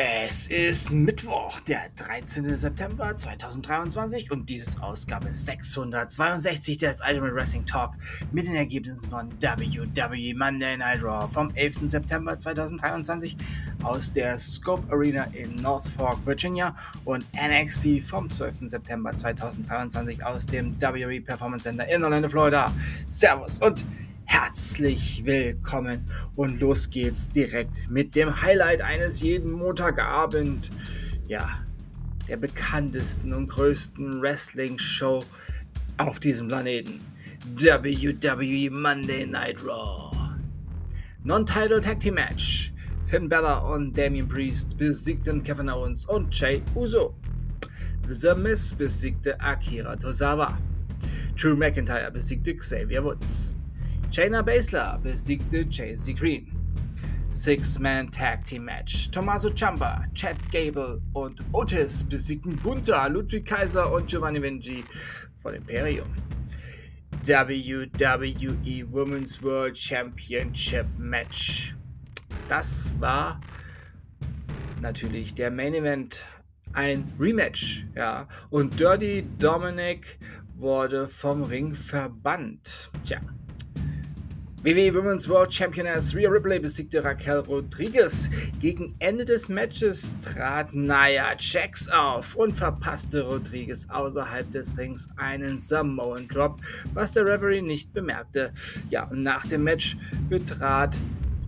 Es ist Mittwoch, der 13. September 2023 und dies ist Ausgabe 662 des Ultimate Wrestling Talk mit den Ergebnissen von WWE Monday Night Raw vom 11. September 2023 aus der Scope Arena in North Fork, Virginia und NXT vom 12. September 2023 aus dem WWE Performance Center in Orlando, Florida. Servus und Herzlich willkommen und los geht's direkt mit dem Highlight eines jeden Montagabend. Ja, der bekanntesten und größten Wrestling-Show auf diesem Planeten. WWE Monday Night Raw. Non-Title Tag Team Match. Finn Bella und Damien Priest besiegten Kevin Owens und Jay Uso. The Miz besiegte Akira Tozawa. Drew McIntyre besiegte Xavier Woods. Shayna Baszler besiegte JC Green. Six-Man Tag Team Match. Tommaso Ciampa, Chad Gable und Otis besiegten Bunta, Ludwig Kaiser und Giovanni Vinci von Imperium. WWE Women's World Championship Match. Das war natürlich der Main Event, ein Rematch, ja. Und Dirty Dominic wurde vom Ring verbannt. Tja, WWE Women's World Championess Rhea Ripley besiegte Raquel Rodriguez. Gegen Ende des Matches trat Nia Jax auf und verpasste Rodriguez außerhalb des Rings einen Samoan Drop, was der Referee nicht bemerkte. Ja, und nach dem Match betrat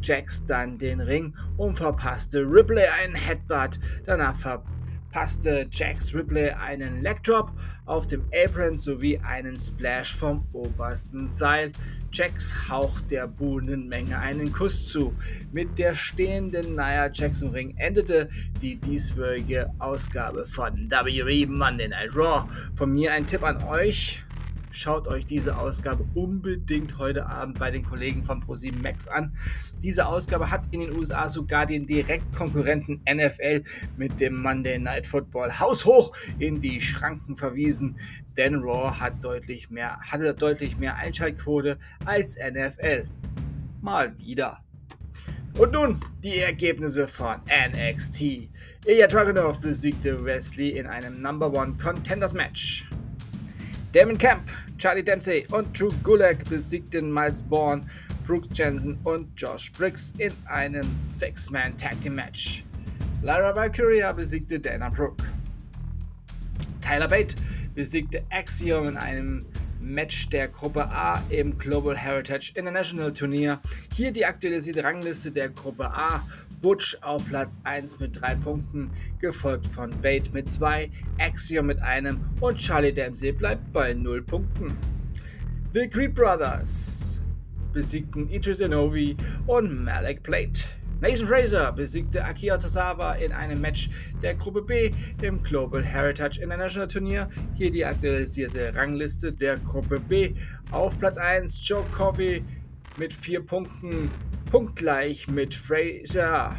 Jax dann den Ring und verpasste Ripley einen Headbutt. Danach verpasste passte Jax Ripley einen Leg Drop auf dem Apron sowie einen Splash vom obersten Seil. Jax haucht der buhenden einen Kuss zu. Mit der stehenden Nia im Ring endete die dieswöchige Ausgabe von WWE Monday Night Raw. Von mir ein Tipp an euch. Schaut euch diese Ausgabe unbedingt heute Abend bei den Kollegen von Pro7 Max an. Diese Ausgabe hat in den USA sogar den Direktkonkurrenten NFL mit dem Monday Night Football haushoch in die Schranken verwiesen, denn Raw hat deutlich mehr, hatte deutlich mehr Einschaltquote als NFL. Mal wieder. Und nun die Ergebnisse von NXT. Ilya Dragunov besiegte Wesley in einem Number One Contenders Match. Damon Camp, Charlie Dempsey und Drew Gulak besiegten Miles Bourne, Brooks Jensen und Josh Briggs in einem Six-Man Tag Team Match. Lyra Valkyria besiegte Dana Brooke. Tyler Bate besiegte Axiom in einem Match der Gruppe A im Global Heritage International Turnier. Hier die aktualisierte Rangliste der Gruppe A. Butch auf Platz 1 mit 3 Punkten, gefolgt von Bate mit 2, Axiom mit einem und Charlie Dempsey bleibt bei 0 Punkten. The Creed Brothers besiegten Idris Inovi und Malik Plate. Nathan Fraser besiegte Akira Tosawa in einem Match der Gruppe B im Global Heritage International Turnier. Hier die aktualisierte Rangliste der Gruppe B. Auf Platz 1 Joe Coffey mit 4 Punkten, punktgleich mit Fraser,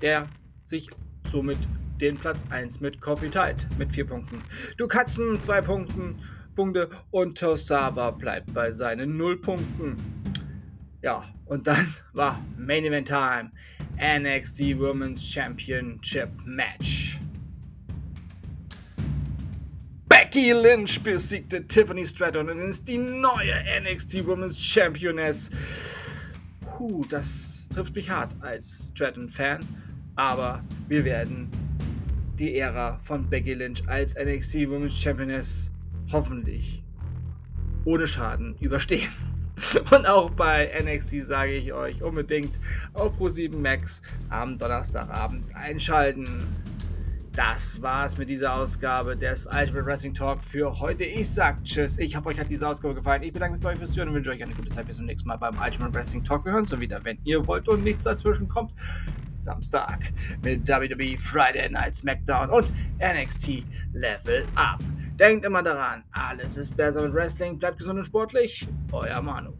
der sich somit den Platz 1 mit Coffee teilt, mit 4 Punkten. Du Katzen 2 Punkten, Punkte und Tosawa bleibt bei seinen 0 Punkten. Ja, und dann war Main Event Time. NXT Women's Championship Match. Becky Lynch besiegte Tiffany Stratton und ist die neue NXT Women's Championess. Puh, das trifft mich hart als Stratton-Fan, aber wir werden die Ära von Becky Lynch als NXT Women's Championess hoffentlich ohne Schaden überstehen. Und auch bei NXT sage ich euch unbedingt auf Pro7 Max am Donnerstagabend einschalten. Das war's mit dieser Ausgabe des Ultimate Wrestling Talk für heute. Ich sag Tschüss. Ich hoffe, euch hat diese Ausgabe gefallen. Ich bedanke mich bei euch fürs Hören und wünsche euch eine gute Zeit. Bis zum nächsten Mal beim Ultimate Wrestling Talk. Wir hören uns wieder, wenn ihr wollt und nichts dazwischen kommt. Samstag mit WWE Friday Night SmackDown und NXT Level Up. Denkt immer daran, alles ist besser mit Wrestling. Bleibt gesund und sportlich. Euer Manu.